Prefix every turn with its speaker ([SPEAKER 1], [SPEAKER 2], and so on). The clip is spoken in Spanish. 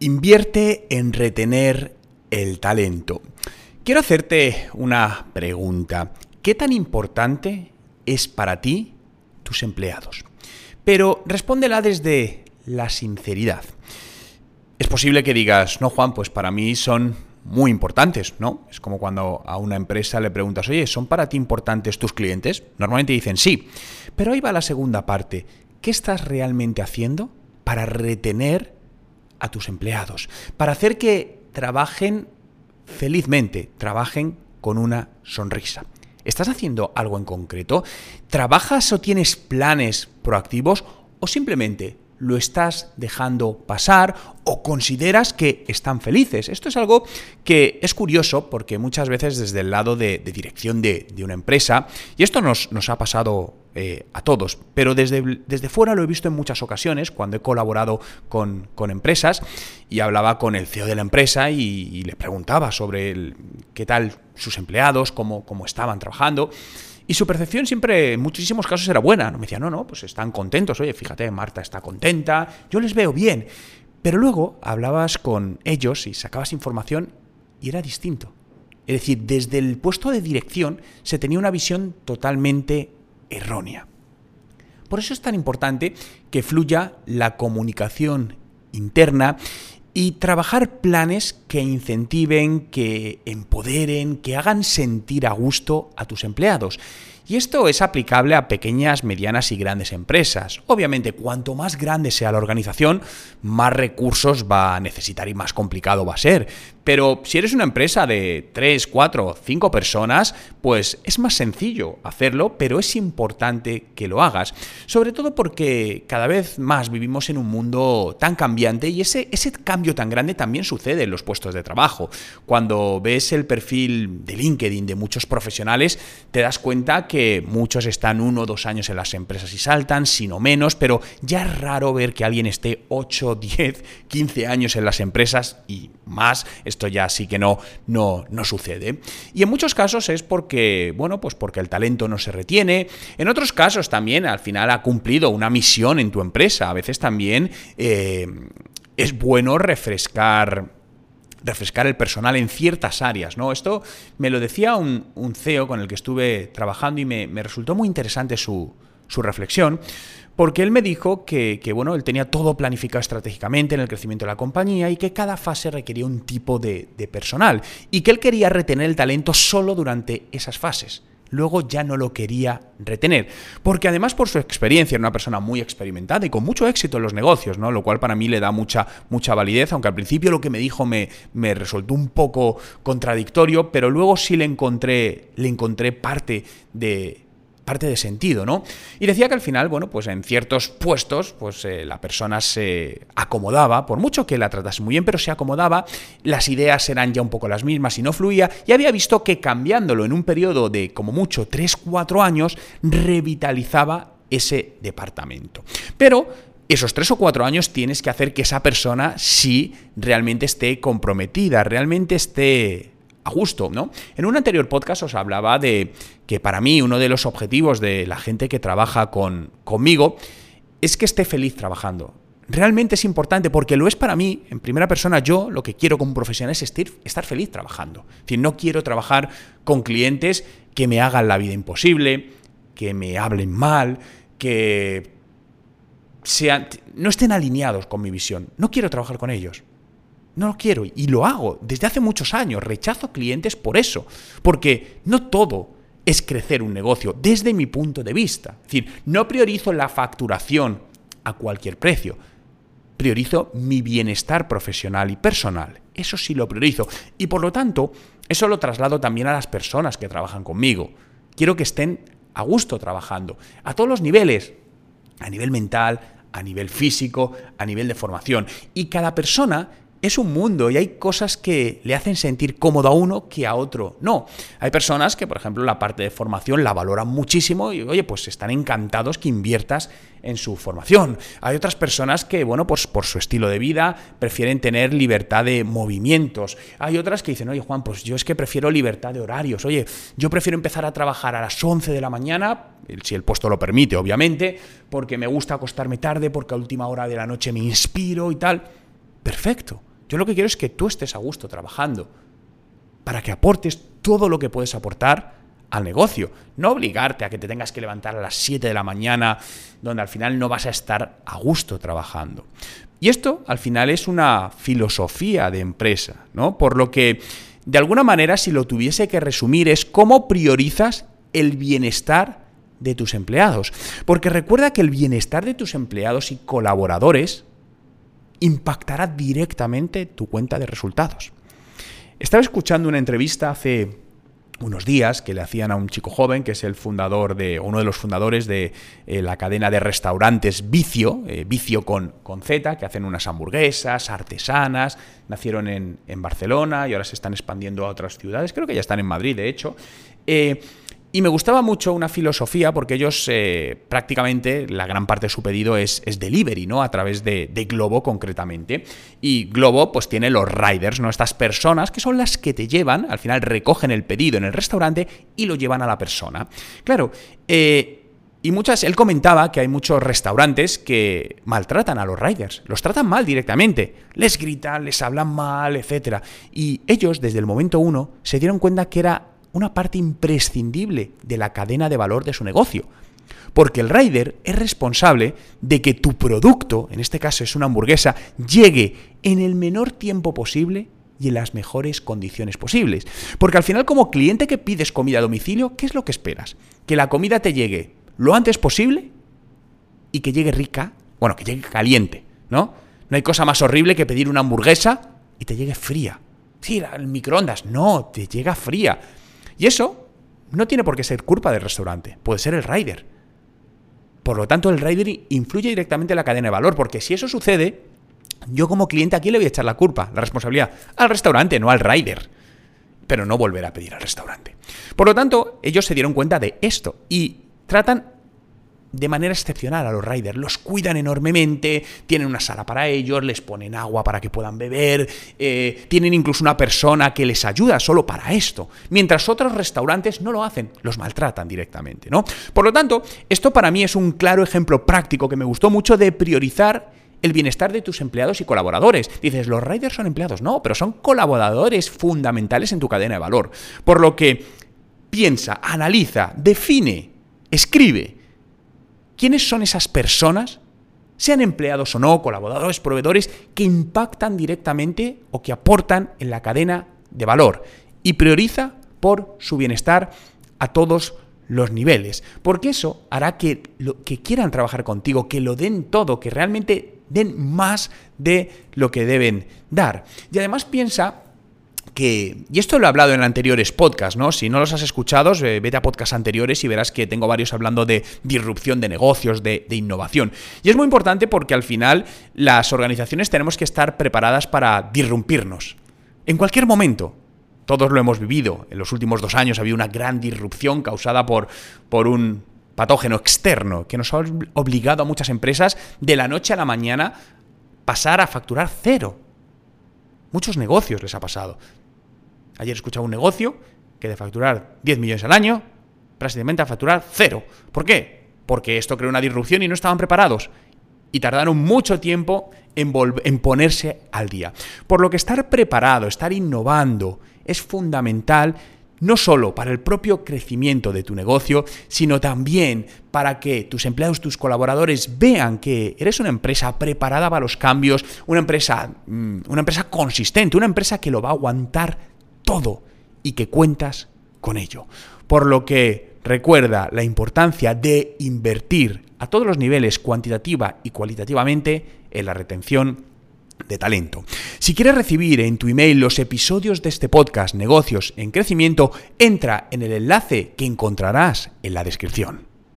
[SPEAKER 1] Invierte en retener el talento. Quiero hacerte una pregunta. ¿Qué tan importante es para ti tus empleados? Pero respóndela desde la sinceridad. Es posible que digas, no Juan, pues para mí son muy importantes, ¿no? Es como cuando a una empresa le preguntas, oye, ¿son para ti importantes tus clientes? Normalmente dicen sí. Pero ahí va la segunda parte. ¿Qué estás realmente haciendo para retener a tus empleados, para hacer que trabajen felizmente, trabajen con una sonrisa. ¿Estás haciendo algo en concreto? ¿Trabajas o tienes planes proactivos o simplemente lo estás dejando pasar o consideras que están felices. Esto es algo que es curioso porque muchas veces desde el lado de, dirección de, una empresa, y esto nos, nos ha pasado eh, a todos, pero desde, desde, fuera lo he visto en muchas ocasiones cuando he colaborado con, empresas y hablaba con el CEO de la empresa y, le preguntaba sobre qué tal sus empleados, cómo, cómo estaban trabajando. Y su percepción siempre, en muchísimos casos, era buena. Me decía, no, no, pues están contentos. Oye, fíjate, Marta está contenta, yo les veo bien. Pero luego hablabas con ellos y sacabas información y era distinto. Es decir, desde el puesto de dirección se tenía una visión totalmente errónea. Por eso es tan importante que fluya la comunicación interna y trabajar planes que incentiven, que empoderen, que hagan sentir a gusto a tus empleados. Y esto es aplicable a pequeñas, medianas y grandes empresas. Obviamente, cuanto más grande sea la organización, más recursos va a necesitar y más complicado va a ser. Pero si eres una empresa de 3, 4, 5 personas, pues es más sencillo hacerlo, pero es importante que lo hagas. Sobre todo porque cada vez más vivimos en un mundo tan cambiante y ese, ese cambio tan grande también sucede en los puestos de trabajo. Cuando ves el perfil de LinkedIn de muchos profesionales, te das cuenta que muchos están uno o dos años en las empresas y saltan, sino menos, pero ya es raro ver que alguien esté 8, 10, 15 años en las empresas y más esto ya sí que no, no, no sucede. Y en muchos casos es porque, bueno, pues porque el talento no se retiene. En otros casos también al final ha cumplido una misión en tu empresa. A veces también eh, es bueno refrescar refrescar el personal en ciertas áreas, ¿no? Esto me lo decía un, CEO con el que estuve trabajando y me, me resultó muy interesante su, su reflexión, porque él me dijo que, bueno, él tenía todo planificado estratégicamente en el crecimiento de la compañía y que cada fase requería un tipo de, personal y que él quería retener el talento solo durante esas fases. Luego ya no lo quería retener, porque además por su experiencia era una persona muy experimentada y con mucho éxito en los negocios, ¿no? Lo cual para mí le da mucha, mucha validez, aunque al principio lo que me dijo me, me resultó un poco contradictorio, pero luego sí le encontré, le encontré parte de, parte de sentido, ¿no? Y decía que al final, bueno, pues en ciertos puestos, pues eh, la persona se acomodaba, por mucho que la tratase muy bien, pero se acomodaba, las ideas eran ya un poco las mismas y no fluía, y había visto que cambiándolo en un periodo de como mucho 3-4 años, revitalizaba ese departamento. Pero esos tres o cuatro años tienes que hacer que esa persona sí realmente esté comprometida, realmente esté a gusto, ¿no? En un anterior podcast os hablaba de que para mí uno de los objetivos de la gente que trabaja con, conmigo es que esté feliz trabajando. Realmente es importante porque lo es para mí, en primera persona, yo lo que quiero como profesional es estar feliz trabajando. Es decir, no quiero trabajar con clientes que me hagan la vida imposible, que me hablen mal, que sean, no estén alineados con mi visión. No quiero trabajar con ellos. No lo quiero y lo hago desde hace muchos años. Rechazo clientes por eso, porque no todo es crecer un negocio desde mi punto de vista. Es decir, no priorizo la facturación a cualquier precio. Priorizo mi bienestar profesional y personal. Eso sí lo priorizo. Y por lo tanto, eso lo traslado también a las personas que trabajan conmigo. Quiero que estén a gusto trabajando, a todos los niveles, a nivel mental, a nivel físico, a nivel de formación. Y cada persona es un mundo y hay cosas que le hacen sentir cómodo a uno que a otro no. Hay personas que, por ejemplo, la parte de formación la valoran muchísimo y, oye, pues están encantados que inviertas en su formación. Hay otras personas que, bueno, pues por su estilo de vida prefieren tener libertad de movimientos. Hay otras que dicen, oye, Juan, pues yo es que prefiero libertad de horarios. Oye, yo prefiero empezar a trabajar a las 11 de la mañana, si el puesto lo permite, obviamente, porque me gusta acostarme tarde, porque a última hora de la noche me inspiro y tal. Perfecto. Yo lo que quiero es que tú estés a gusto trabajando, para que aportes todo lo que puedes aportar al negocio. No obligarte a que te tengas que levantar a las 7 de la mañana, donde al final no vas a estar a gusto trabajando. Y esto al final es una filosofía de empresa, ¿no? Por lo que, de alguna manera, si lo tuviese que resumir, es cómo priorizas el bienestar de tus empleados. Porque recuerda que el bienestar de tus empleados y colaboradores impactará directamente tu cuenta de resultados. Estaba escuchando una entrevista hace unos días que le hacían a un chico joven que es el fundador de uno de los fundadores de eh, la cadena de restaurantes Vicio, eh, Vicio con, con, Z, que hacen unas hamburguesas artesanas, nacieron en, Barcelona y ahora se están expandiendo a otras ciudades, creo que ya están en Madrid de hecho. Eh, y me gustaba mucho una filosofía porque ellos eh, prácticamente la gran parte de su pedido es, es delivery, ¿no? A través de, de, Globo concretamente. Y Globo pues tiene los riders, ¿no? Estas personas que son las que te llevan, al final recogen el pedido en el restaurante y lo llevan a la persona. Claro, eh, y muchas, él comentaba que hay muchos restaurantes que maltratan a los riders, los tratan mal directamente, les gritan, les hablan mal, etc. Y ellos, desde el momento uno, se dieron cuenta que era una parte imprescindible de la cadena de valor de su negocio. Porque el rider es responsable de que tu producto, en este caso es una hamburguesa, llegue en el menor tiempo posible y en las mejores condiciones posibles. Porque al final como cliente que pides comida a domicilio, ¿qué es lo que esperas? Que la comida te llegue lo antes posible y que llegue rica, bueno, que llegue caliente, ¿no? No hay cosa más horrible que pedir una hamburguesa y te llegue fría. Sí, el microondas, no, te llega fría. Y eso no tiene por qué ser culpa del restaurante, puede ser el rider. Por lo tanto, el rider influye directamente en la cadena de valor, porque si eso sucede, yo como cliente aquí le voy a echar la culpa, la responsabilidad, al restaurante, no al rider. Pero no volver a pedir al restaurante. Por lo tanto, ellos se dieron cuenta de esto y tratan de manera excepcional a los riders. Los cuidan enormemente, tienen una sala para ellos, les ponen agua para que puedan beber, eh, tienen incluso una persona que les ayuda solo para esto, mientras otros restaurantes no lo hacen, los maltratan directamente, ¿no? Por lo tanto, esto para mí es un claro ejemplo práctico que me gustó mucho de priorizar el bienestar de tus empleados y colaboradores. Dices, los riders son empleados, no, pero son colaboradores fundamentales en tu cadena de valor. Por lo que piensa, analiza, define, escribe ¿Quiénes son esas personas, sean empleados o no, colaboradores, proveedores, que impactan directamente o que aportan en la cadena de valor? Y prioriza por su bienestar a todos los niveles, porque eso hará que, que quieran trabajar contigo, que lo den todo, que realmente den más de lo que deben dar. Y además piensa y esto lo he hablado en anteriores podcasts, ¿no? Si no los has escuchado, eh, vete a podcasts anteriores y verás que tengo varios hablando de disrupción de negocios, de, innovación. Y es muy importante porque al final las organizaciones tenemos que estar preparadas para disrumpirnos. En cualquier momento, todos lo hemos vivido. En los últimos dos años había una gran disrupción causada por, por un patógeno externo que nos ha obligado a muchas empresas de la noche a la mañana pasar a facturar cero. Muchos negocios les ha pasado. Ayer escuchaba un negocio que de facturar 10 millones al año, prácticamente a facturar cero. ¿Por qué? Porque esto creó una disrupción y no estaban preparados. Y tardaron mucho tiempo en, ponerse al día. Por lo que estar preparado, estar innovando, es fundamental no solo para el propio crecimiento de tu negocio, sino también para que tus empleados, tus colaboradores vean que eres una empresa preparada para los cambios, una empresa, mm, una empresa consistente, una empresa que lo va a aguantar todo y que cuentas con ello. Por lo que recuerda la importancia de invertir a todos los niveles cuantitativa y cualitativamente en la retención de talento. Si quieres recibir en tu email los episodios de este podcast Negocios en Crecimiento, entra en el enlace que encontrarás en la descripción.